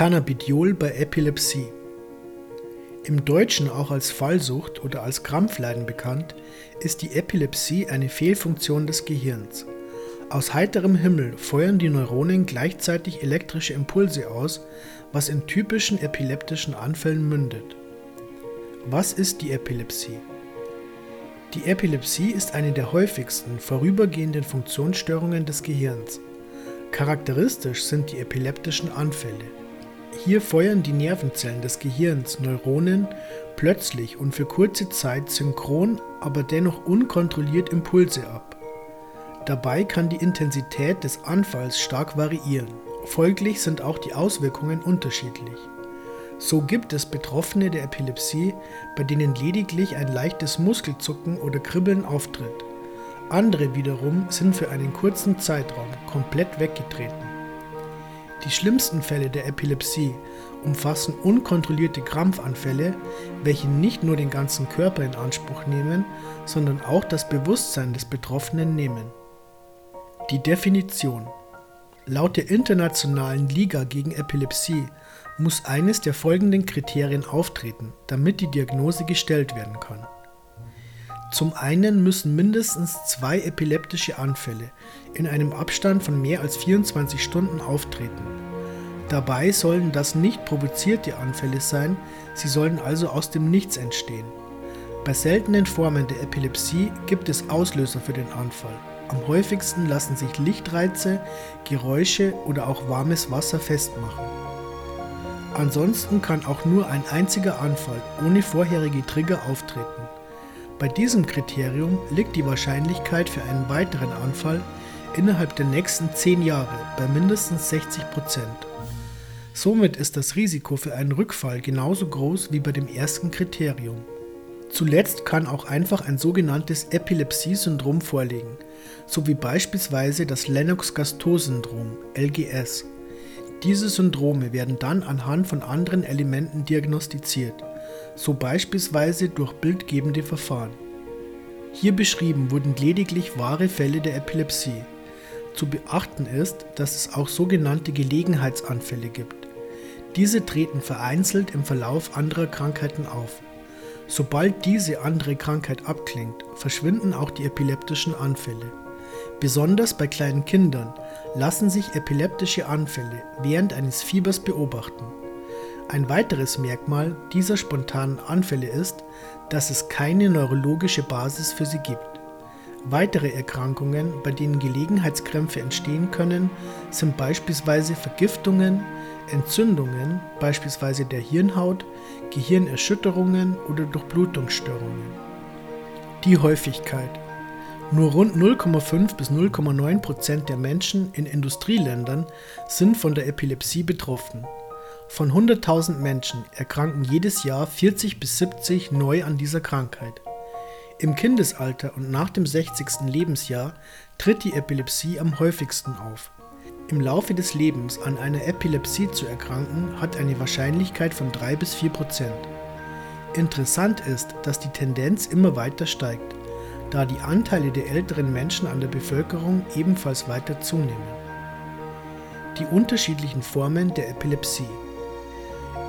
Cannabidiol bei Epilepsie. Im Deutschen auch als Fallsucht oder als Krampfleiden bekannt, ist die Epilepsie eine Fehlfunktion des Gehirns. Aus heiterem Himmel feuern die Neuronen gleichzeitig elektrische Impulse aus, was in typischen epileptischen Anfällen mündet. Was ist die Epilepsie? Die Epilepsie ist eine der häufigsten vorübergehenden Funktionsstörungen des Gehirns. Charakteristisch sind die epileptischen Anfälle. Hier feuern die Nervenzellen des Gehirns (Neuronen) plötzlich und für kurze Zeit synchron, aber dennoch unkontrolliert Impulse ab. Dabei kann die Intensität des Anfalls stark variieren, folglich sind auch die Auswirkungen unterschiedlich. So gibt es Betroffene der Epilepsie, bei denen lediglich ein leichtes Muskelzucken oder Kribbeln auftritt, andere wiederum sind für einen kurzen Zeitraum komplett weggetreten die schlimmsten Fälle der Epilepsie umfassen unkontrollierte Krampfanfälle, welche nicht nur den ganzen Körper in Anspruch nehmen, sondern auch das Bewusstsein des Betroffenen nehmen. Die Definition Laut der Internationalen Liga gegen Epilepsie muss eines der folgenden Kriterien auftreten, damit die Diagnose gestellt werden kann. Zum einen müssen mindestens zwei epileptische Anfälle in einem Abstand von mehr als 24 Stunden auftreten. Dabei sollen das nicht provozierte Anfälle sein, sie sollen also aus dem Nichts entstehen. Bei seltenen Formen der Epilepsie gibt es Auslöser für den Anfall. Am häufigsten lassen sich Lichtreize, Geräusche oder auch warmes Wasser festmachen. Ansonsten kann auch nur ein einziger Anfall ohne vorherige Trigger auftreten. Bei diesem Kriterium liegt die Wahrscheinlichkeit für einen weiteren Anfall innerhalb der nächsten 10 Jahre bei mindestens 60 Prozent. Somit ist das Risiko für einen Rückfall genauso groß wie bei dem ersten Kriterium. Zuletzt kann auch einfach ein sogenanntes Epilepsie-Syndrom vorliegen, so wie beispielsweise das Lennox-Gastaut-Syndrom LGS. Diese Syndrome werden dann anhand von anderen Elementen diagnostiziert so beispielsweise durch bildgebende Verfahren. Hier beschrieben wurden lediglich wahre Fälle der Epilepsie. Zu beachten ist, dass es auch sogenannte Gelegenheitsanfälle gibt. Diese treten vereinzelt im Verlauf anderer Krankheiten auf. Sobald diese andere Krankheit abklingt, verschwinden auch die epileptischen Anfälle. Besonders bei kleinen Kindern lassen sich epileptische Anfälle während eines Fiebers beobachten. Ein weiteres Merkmal dieser spontanen Anfälle ist, dass es keine neurologische Basis für sie gibt. Weitere Erkrankungen, bei denen Gelegenheitskrämpfe entstehen können, sind beispielsweise Vergiftungen, Entzündungen, beispielsweise der Hirnhaut, Gehirnerschütterungen oder Durchblutungsstörungen. Die Häufigkeit. Nur rund 0,5 bis 0,9 Prozent der Menschen in Industrieländern sind von der Epilepsie betroffen. Von 100.000 Menschen erkranken jedes Jahr 40 bis 70 neu an dieser Krankheit. Im Kindesalter und nach dem 60. Lebensjahr tritt die Epilepsie am häufigsten auf. Im Laufe des Lebens an einer Epilepsie zu erkranken hat eine Wahrscheinlichkeit von 3 bis 4 Prozent. Interessant ist, dass die Tendenz immer weiter steigt, da die Anteile der älteren Menschen an der Bevölkerung ebenfalls weiter zunehmen. Die unterschiedlichen Formen der Epilepsie.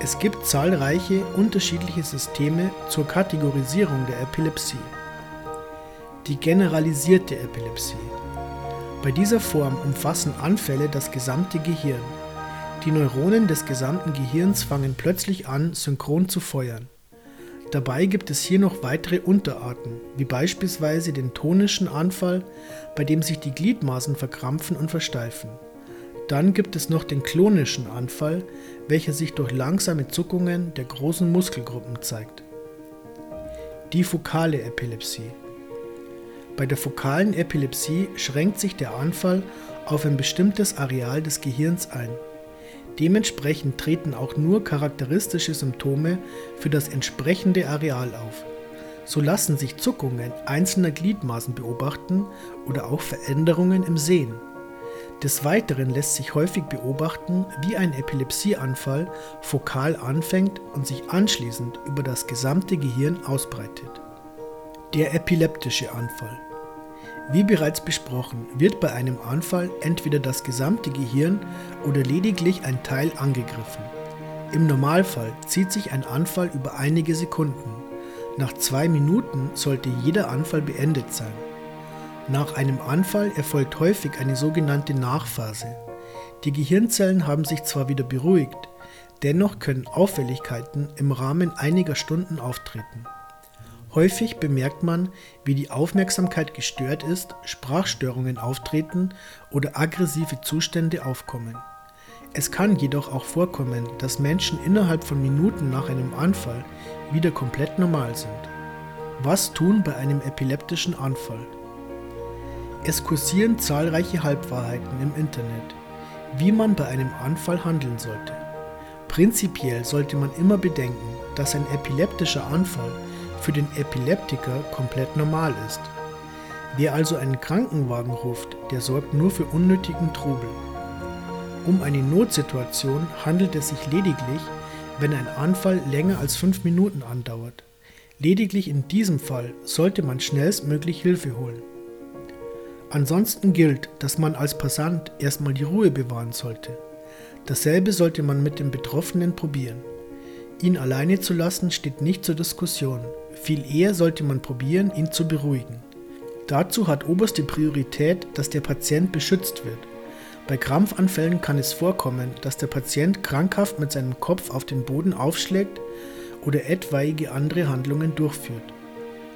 Es gibt zahlreiche unterschiedliche Systeme zur Kategorisierung der Epilepsie. Die generalisierte Epilepsie. Bei dieser Form umfassen Anfälle das gesamte Gehirn. Die Neuronen des gesamten Gehirns fangen plötzlich an, synchron zu feuern. Dabei gibt es hier noch weitere Unterarten, wie beispielsweise den tonischen Anfall, bei dem sich die Gliedmaßen verkrampfen und versteifen. Dann gibt es noch den klonischen Anfall, welcher sich durch langsame Zuckungen der großen Muskelgruppen zeigt. Die fokale Epilepsie. Bei der fokalen Epilepsie schränkt sich der Anfall auf ein bestimmtes Areal des Gehirns ein. Dementsprechend treten auch nur charakteristische Symptome für das entsprechende Areal auf. So lassen sich Zuckungen einzelner Gliedmaßen beobachten oder auch Veränderungen im Sehen. Des Weiteren lässt sich häufig beobachten, wie ein Epilepsieanfall fokal anfängt und sich anschließend über das gesamte Gehirn ausbreitet. Der epileptische Anfall. Wie bereits besprochen, wird bei einem Anfall entweder das gesamte Gehirn oder lediglich ein Teil angegriffen. Im Normalfall zieht sich ein Anfall über einige Sekunden. Nach zwei Minuten sollte jeder Anfall beendet sein. Nach einem Anfall erfolgt häufig eine sogenannte Nachphase. Die Gehirnzellen haben sich zwar wieder beruhigt, dennoch können Auffälligkeiten im Rahmen einiger Stunden auftreten. Häufig bemerkt man, wie die Aufmerksamkeit gestört ist, Sprachstörungen auftreten oder aggressive Zustände aufkommen. Es kann jedoch auch vorkommen, dass Menschen innerhalb von Minuten nach einem Anfall wieder komplett normal sind. Was tun bei einem epileptischen Anfall? Es kursieren zahlreiche Halbwahrheiten im Internet, wie man bei einem Anfall handeln sollte. Prinzipiell sollte man immer bedenken, dass ein epileptischer Anfall für den Epileptiker komplett normal ist. Wer also einen Krankenwagen ruft, der sorgt nur für unnötigen Trubel. Um eine Notsituation handelt es sich lediglich, wenn ein Anfall länger als fünf Minuten andauert. Lediglich in diesem Fall sollte man schnellstmöglich Hilfe holen. Ansonsten gilt, dass man als Passant erstmal die Ruhe bewahren sollte. Dasselbe sollte man mit dem Betroffenen probieren. Ihn alleine zu lassen steht nicht zur Diskussion. Viel eher sollte man probieren, ihn zu beruhigen. Dazu hat oberste Priorität, dass der Patient beschützt wird. Bei Krampfanfällen kann es vorkommen, dass der Patient krankhaft mit seinem Kopf auf den Boden aufschlägt oder etwaige andere Handlungen durchführt.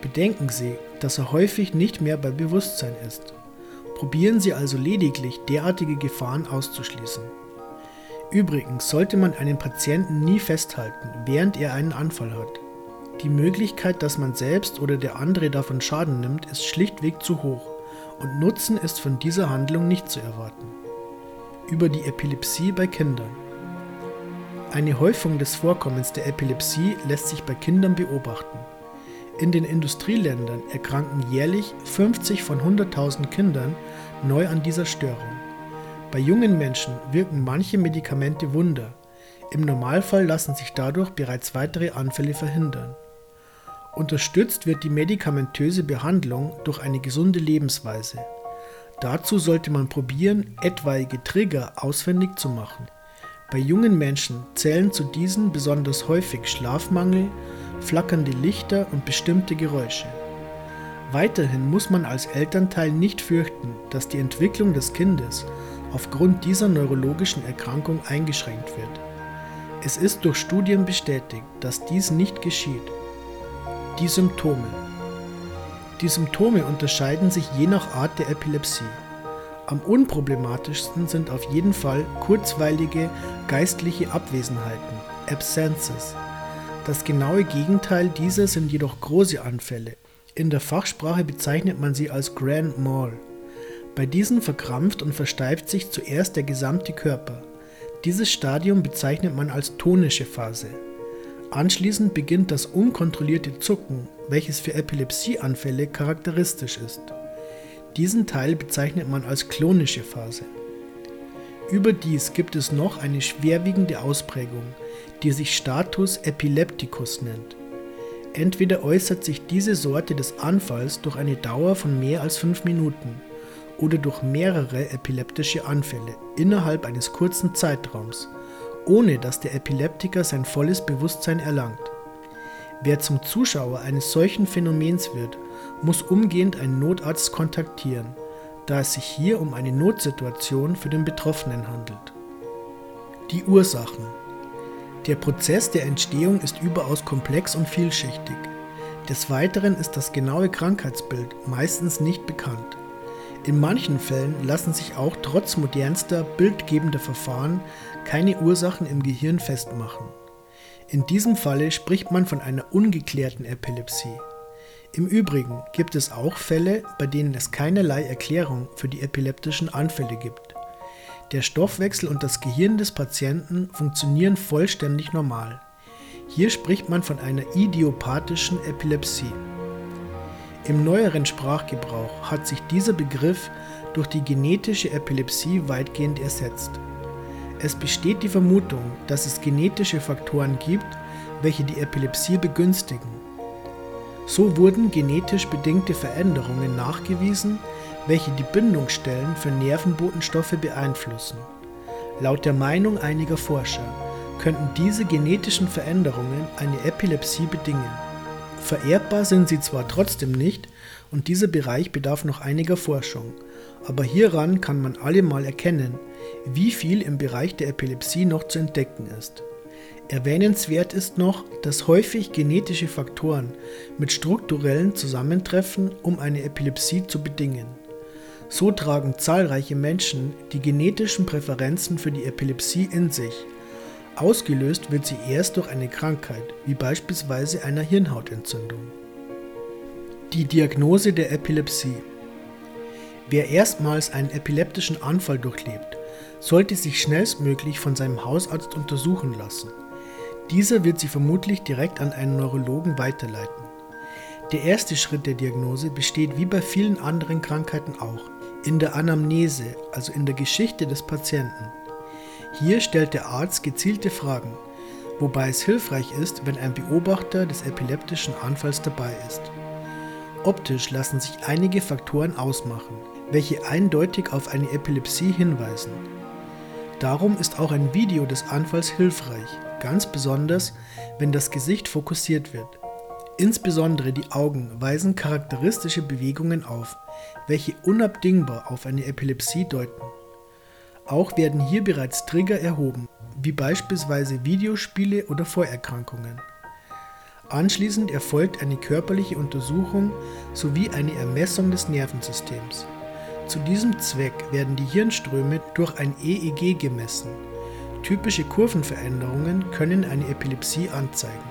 Bedenken Sie, dass er häufig nicht mehr bei Bewusstsein ist. Probieren Sie also lediglich derartige Gefahren auszuschließen. Übrigens sollte man einen Patienten nie festhalten, während er einen Anfall hat. Die Möglichkeit, dass man selbst oder der andere davon Schaden nimmt, ist schlichtweg zu hoch und Nutzen ist von dieser Handlung nicht zu erwarten. Über die Epilepsie bei Kindern. Eine Häufung des Vorkommens der Epilepsie lässt sich bei Kindern beobachten. In den Industrieländern erkranken jährlich 50 von 100.000 Kindern neu an dieser Störung. Bei jungen Menschen wirken manche Medikamente Wunder. Im Normalfall lassen sich dadurch bereits weitere Anfälle verhindern. Unterstützt wird die medikamentöse Behandlung durch eine gesunde Lebensweise. Dazu sollte man probieren, etwaige Trigger auswendig zu machen. Bei jungen Menschen zählen zu diesen besonders häufig Schlafmangel, flackernde Lichter und bestimmte Geräusche. Weiterhin muss man als Elternteil nicht fürchten, dass die Entwicklung des Kindes aufgrund dieser neurologischen Erkrankung eingeschränkt wird. Es ist durch Studien bestätigt, dass dies nicht geschieht. Die Symptome. Die Symptome unterscheiden sich je nach Art der Epilepsie. Am unproblematischsten sind auf jeden Fall kurzweilige geistliche Abwesenheiten, Absences. Das genaue Gegenteil dieser sind jedoch große Anfälle. In der Fachsprache bezeichnet man sie als Grand Mal. Bei diesen verkrampft und versteift sich zuerst der gesamte Körper. Dieses Stadium bezeichnet man als tonische Phase. Anschließend beginnt das unkontrollierte Zucken, welches für Epilepsieanfälle charakteristisch ist. Diesen Teil bezeichnet man als klonische Phase. Überdies gibt es noch eine schwerwiegende Ausprägung, die sich Status epilepticus nennt. Entweder äußert sich diese Sorte des Anfalls durch eine Dauer von mehr als fünf Minuten oder durch mehrere epileptische Anfälle innerhalb eines kurzen Zeitraums, ohne dass der Epileptiker sein volles Bewusstsein erlangt. Wer zum Zuschauer eines solchen Phänomens wird, muss umgehend einen Notarzt kontaktieren, da es sich hier um eine Notsituation für den Betroffenen handelt. Die Ursachen. Der Prozess der Entstehung ist überaus komplex und vielschichtig. Des Weiteren ist das genaue Krankheitsbild meistens nicht bekannt. In manchen Fällen lassen sich auch trotz modernster bildgebender Verfahren keine Ursachen im Gehirn festmachen. In diesem Falle spricht man von einer ungeklärten Epilepsie. Im Übrigen gibt es auch Fälle, bei denen es keinerlei Erklärung für die epileptischen Anfälle gibt. Der Stoffwechsel und das Gehirn des Patienten funktionieren vollständig normal. Hier spricht man von einer idiopathischen Epilepsie. Im neueren Sprachgebrauch hat sich dieser Begriff durch die genetische Epilepsie weitgehend ersetzt. Es besteht die Vermutung, dass es genetische Faktoren gibt, welche die Epilepsie begünstigen. So wurden genetisch bedingte Veränderungen nachgewiesen, welche die Bindungsstellen für Nervenbotenstoffe beeinflussen. Laut der Meinung einiger Forscher könnten diese genetischen Veränderungen eine Epilepsie bedingen. Vererbbar sind sie zwar trotzdem nicht und dieser Bereich bedarf noch einiger Forschung, aber hieran kann man allemal erkennen, wie viel im Bereich der Epilepsie noch zu entdecken ist. Erwähnenswert ist noch, dass häufig genetische Faktoren mit strukturellen zusammentreffen, um eine Epilepsie zu bedingen. So tragen zahlreiche Menschen die genetischen Präferenzen für die Epilepsie in sich. Ausgelöst wird sie erst durch eine Krankheit, wie beispielsweise einer Hirnhautentzündung. Die Diagnose der Epilepsie Wer erstmals einen epileptischen Anfall durchlebt, sollte sich schnellstmöglich von seinem Hausarzt untersuchen lassen. Dieser wird sie vermutlich direkt an einen Neurologen weiterleiten. Der erste Schritt der Diagnose besteht wie bei vielen anderen Krankheiten auch in der Anamnese, also in der Geschichte des Patienten. Hier stellt der Arzt gezielte Fragen, wobei es hilfreich ist, wenn ein Beobachter des epileptischen Anfalls dabei ist. Optisch lassen sich einige Faktoren ausmachen, welche eindeutig auf eine Epilepsie hinweisen. Darum ist auch ein Video des Anfalls hilfreich, ganz besonders wenn das Gesicht fokussiert wird. Insbesondere die Augen weisen charakteristische Bewegungen auf, welche unabdingbar auf eine Epilepsie deuten. Auch werden hier bereits Trigger erhoben, wie beispielsweise Videospiele oder Vorerkrankungen. Anschließend erfolgt eine körperliche Untersuchung sowie eine Ermessung des Nervensystems. Zu diesem Zweck werden die Hirnströme durch ein EEG gemessen. Typische Kurvenveränderungen können eine Epilepsie anzeigen.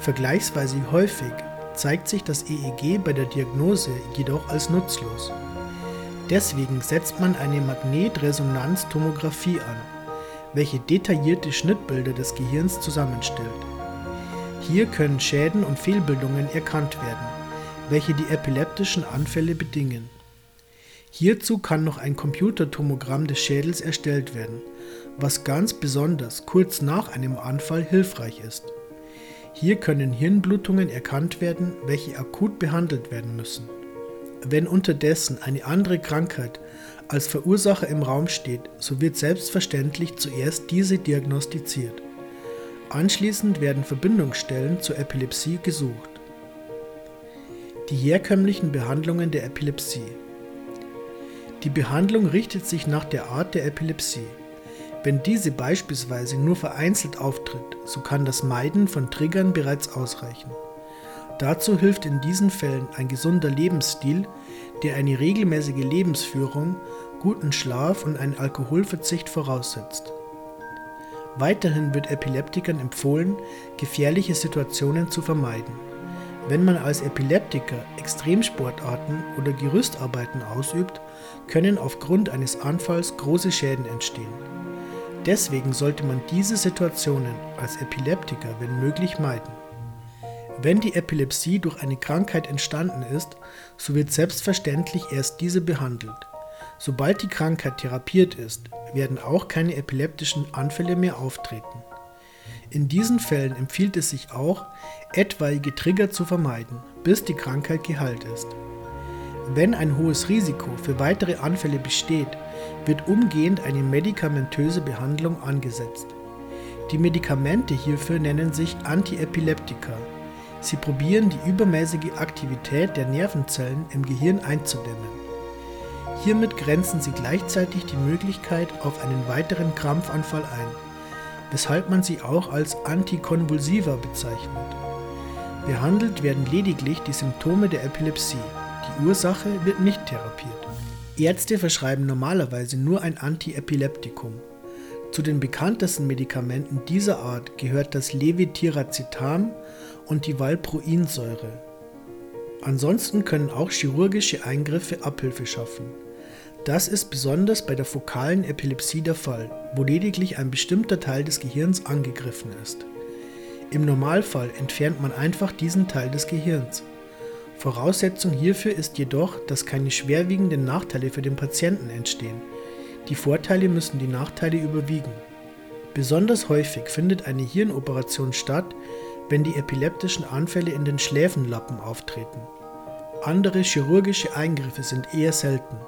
Vergleichsweise häufig zeigt sich das EEG bei der Diagnose jedoch als nutzlos. Deswegen setzt man eine Magnetresonanztomographie an, welche detaillierte Schnittbilder des Gehirns zusammenstellt. Hier können Schäden und Fehlbildungen erkannt werden, welche die epileptischen Anfälle bedingen. Hierzu kann noch ein Computertomogramm des Schädels erstellt werden, was ganz besonders kurz nach einem Anfall hilfreich ist. Hier können Hirnblutungen erkannt werden, welche akut behandelt werden müssen. Wenn unterdessen eine andere Krankheit als Verursacher im Raum steht, so wird selbstverständlich zuerst diese diagnostiziert. Anschließend werden Verbindungsstellen zur Epilepsie gesucht. Die herkömmlichen Behandlungen der Epilepsie die Behandlung richtet sich nach der Art der Epilepsie. Wenn diese beispielsweise nur vereinzelt auftritt, so kann das Meiden von Triggern bereits ausreichen. Dazu hilft in diesen Fällen ein gesunder Lebensstil, der eine regelmäßige Lebensführung, guten Schlaf und einen Alkoholverzicht voraussetzt. Weiterhin wird Epileptikern empfohlen, gefährliche Situationen zu vermeiden. Wenn man als Epileptiker Extremsportarten oder Gerüstarbeiten ausübt, können aufgrund eines Anfalls große Schäden entstehen. Deswegen sollte man diese Situationen als Epileptiker wenn möglich meiden. Wenn die Epilepsie durch eine Krankheit entstanden ist, so wird selbstverständlich erst diese behandelt. Sobald die Krankheit therapiert ist, werden auch keine epileptischen Anfälle mehr auftreten. In diesen Fällen empfiehlt es sich auch, etwaige Trigger zu vermeiden, bis die Krankheit geheilt ist. Wenn ein hohes Risiko für weitere Anfälle besteht, wird umgehend eine medikamentöse Behandlung angesetzt. Die Medikamente hierfür nennen sich Antiepileptika. Sie probieren die übermäßige Aktivität der Nervenzellen im Gehirn einzudämmen. Hiermit grenzen sie gleichzeitig die Möglichkeit auf einen weiteren Krampfanfall ein weshalb man sie auch als Antikonvulsiva bezeichnet. Behandelt werden lediglich die Symptome der Epilepsie. Ursache wird nicht therapiert. Ärzte verschreiben normalerweise nur ein Antiepileptikum. Zu den bekanntesten Medikamenten dieser Art gehört das Levitiracetam und die Valproinsäure. Ansonsten können auch chirurgische Eingriffe Abhilfe schaffen. Das ist besonders bei der fokalen Epilepsie der Fall, wo lediglich ein bestimmter Teil des Gehirns angegriffen ist. Im Normalfall entfernt man einfach diesen Teil des Gehirns. Voraussetzung hierfür ist jedoch, dass keine schwerwiegenden Nachteile für den Patienten entstehen. Die Vorteile müssen die Nachteile überwiegen. Besonders häufig findet eine Hirnoperation statt, wenn die epileptischen Anfälle in den Schläfenlappen auftreten. andere chirurgische Eingriffe sind eher selten.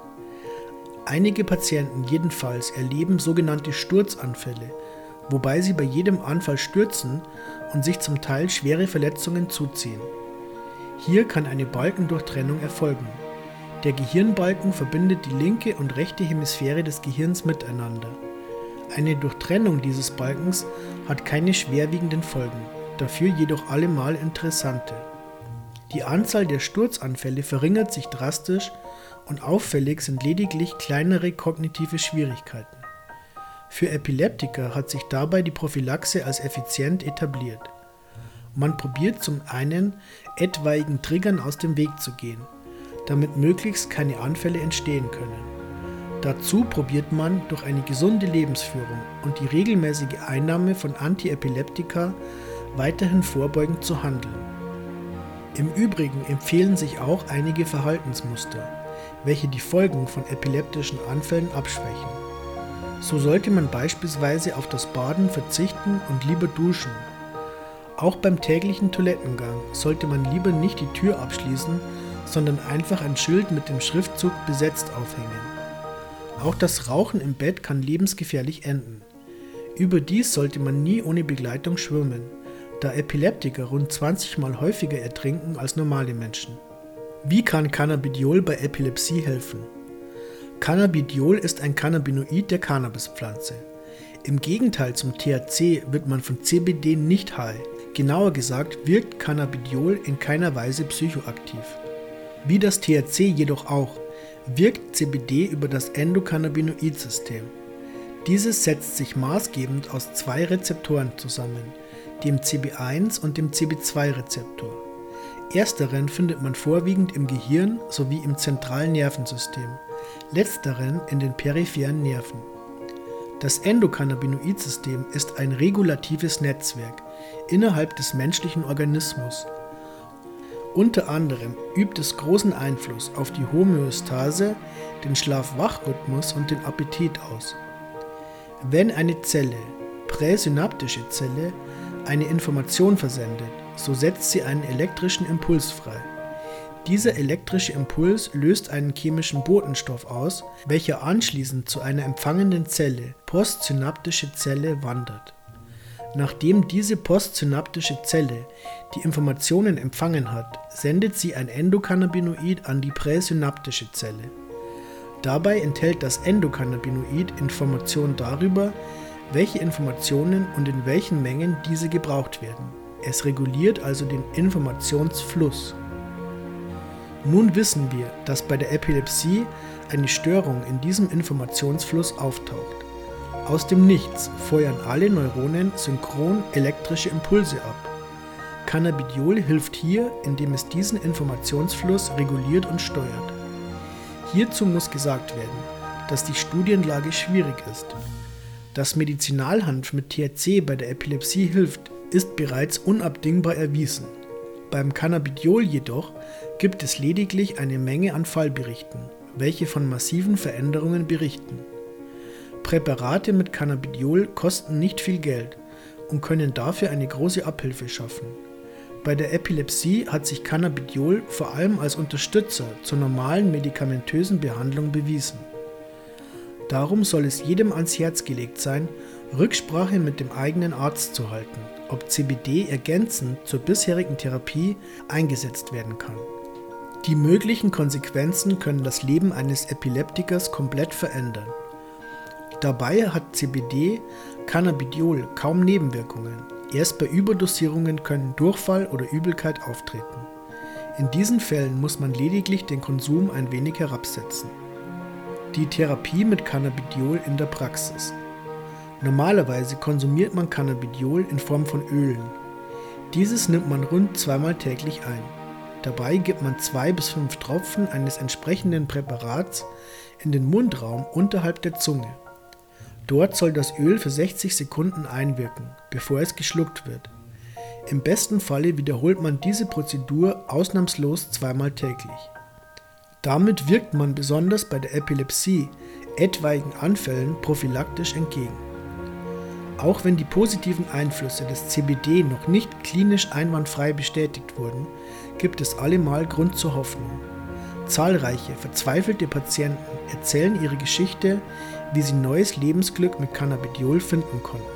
Einige Patienten jedenfalls erleben sogenannte Sturzanfälle, wobei sie bei jedem Anfall stürzen und sich zum Teil schwere Verletzungen zuziehen. Hier kann eine Balkendurchtrennung erfolgen. Der Gehirnbalken verbindet die linke und rechte Hemisphäre des Gehirns miteinander. Eine Durchtrennung dieses Balkens hat keine schwerwiegenden Folgen, dafür jedoch allemal interessante. Die Anzahl der Sturzanfälle verringert sich drastisch und auffällig sind lediglich kleinere kognitive Schwierigkeiten. Für Epileptiker hat sich dabei die Prophylaxe als effizient etabliert. Man probiert zum einen, etwaigen Triggern aus dem Weg zu gehen, damit möglichst keine Anfälle entstehen können. Dazu probiert man durch eine gesunde Lebensführung und die regelmäßige Einnahme von Antiepileptika weiterhin vorbeugend zu handeln. Im Übrigen empfehlen sich auch einige Verhaltensmuster, welche die Folgen von epileptischen Anfällen abschwächen. So sollte man beispielsweise auf das Baden verzichten und lieber duschen. Auch beim täglichen Toilettengang sollte man lieber nicht die Tür abschließen, sondern einfach ein Schild mit dem Schriftzug besetzt aufhängen. Auch das Rauchen im Bett kann lebensgefährlich enden. Überdies sollte man nie ohne Begleitung schwimmen, da Epileptiker rund 20 Mal häufiger ertrinken als normale Menschen. Wie kann Cannabidiol bei Epilepsie helfen? Cannabidiol ist ein Cannabinoid der Cannabispflanze. Im Gegenteil zum THC wird man von CBD nicht high. Genauer gesagt wirkt Cannabidiol in keiner Weise psychoaktiv. Wie das THC jedoch auch, wirkt CBD über das Endokannabinoid-System. Dieses setzt sich maßgebend aus zwei Rezeptoren zusammen, dem CB1 und dem CB2-Rezeptor. Ersteren findet man vorwiegend im Gehirn sowie im zentralen Nervensystem, letzteren in den peripheren Nerven. Das Endokannabinoid-System ist ein regulatives Netzwerk innerhalb des menschlichen Organismus unter anderem übt es großen Einfluss auf die Homöostase, den Schlaf-Wach-Rhythmus und den Appetit aus. Wenn eine Zelle, präsynaptische Zelle, eine Information versendet, so setzt sie einen elektrischen Impuls frei. Dieser elektrische Impuls löst einen chemischen Botenstoff aus, welcher anschließend zu einer empfangenden Zelle, postsynaptische Zelle, wandert. Nachdem diese postsynaptische Zelle die Informationen empfangen hat, sendet sie ein Endokannabinoid an die präsynaptische Zelle. Dabei enthält das Endokannabinoid Informationen darüber, welche Informationen und in welchen Mengen diese gebraucht werden. Es reguliert also den Informationsfluss. Nun wissen wir, dass bei der Epilepsie eine Störung in diesem Informationsfluss auftaucht. Aus dem Nichts feuern alle Neuronen synchron elektrische Impulse ab. Cannabidiol hilft hier, indem es diesen Informationsfluss reguliert und steuert. Hierzu muss gesagt werden, dass die Studienlage schwierig ist. Dass Medizinalhanf mit THC bei der Epilepsie hilft, ist bereits unabdingbar erwiesen. Beim Cannabidiol jedoch gibt es lediglich eine Menge an Fallberichten, welche von massiven Veränderungen berichten. Präparate mit Cannabidiol kosten nicht viel Geld und können dafür eine große Abhilfe schaffen. Bei der Epilepsie hat sich Cannabidiol vor allem als Unterstützer zur normalen medikamentösen Behandlung bewiesen. Darum soll es jedem ans Herz gelegt sein, Rücksprache mit dem eigenen Arzt zu halten, ob CBD ergänzend zur bisherigen Therapie eingesetzt werden kann. Die möglichen Konsequenzen können das Leben eines Epileptikers komplett verändern. Dabei hat CBD, Cannabidiol kaum Nebenwirkungen. Erst bei Überdosierungen können Durchfall oder Übelkeit auftreten. In diesen Fällen muss man lediglich den Konsum ein wenig herabsetzen. Die Therapie mit Cannabidiol in der Praxis. Normalerweise konsumiert man Cannabidiol in Form von Ölen. Dieses nimmt man rund zweimal täglich ein. Dabei gibt man zwei bis fünf Tropfen eines entsprechenden Präparats in den Mundraum unterhalb der Zunge. Dort soll das Öl für 60 Sekunden einwirken, bevor es geschluckt wird. Im besten Falle wiederholt man diese Prozedur ausnahmslos zweimal täglich. Damit wirkt man besonders bei der Epilepsie etwaigen Anfällen prophylaktisch entgegen. Auch wenn die positiven Einflüsse des CBD noch nicht klinisch einwandfrei bestätigt wurden, gibt es allemal Grund zur Hoffnung. Zahlreiche verzweifelte Patienten erzählen ihre Geschichte, wie sie neues Lebensglück mit Cannabidiol finden konnten.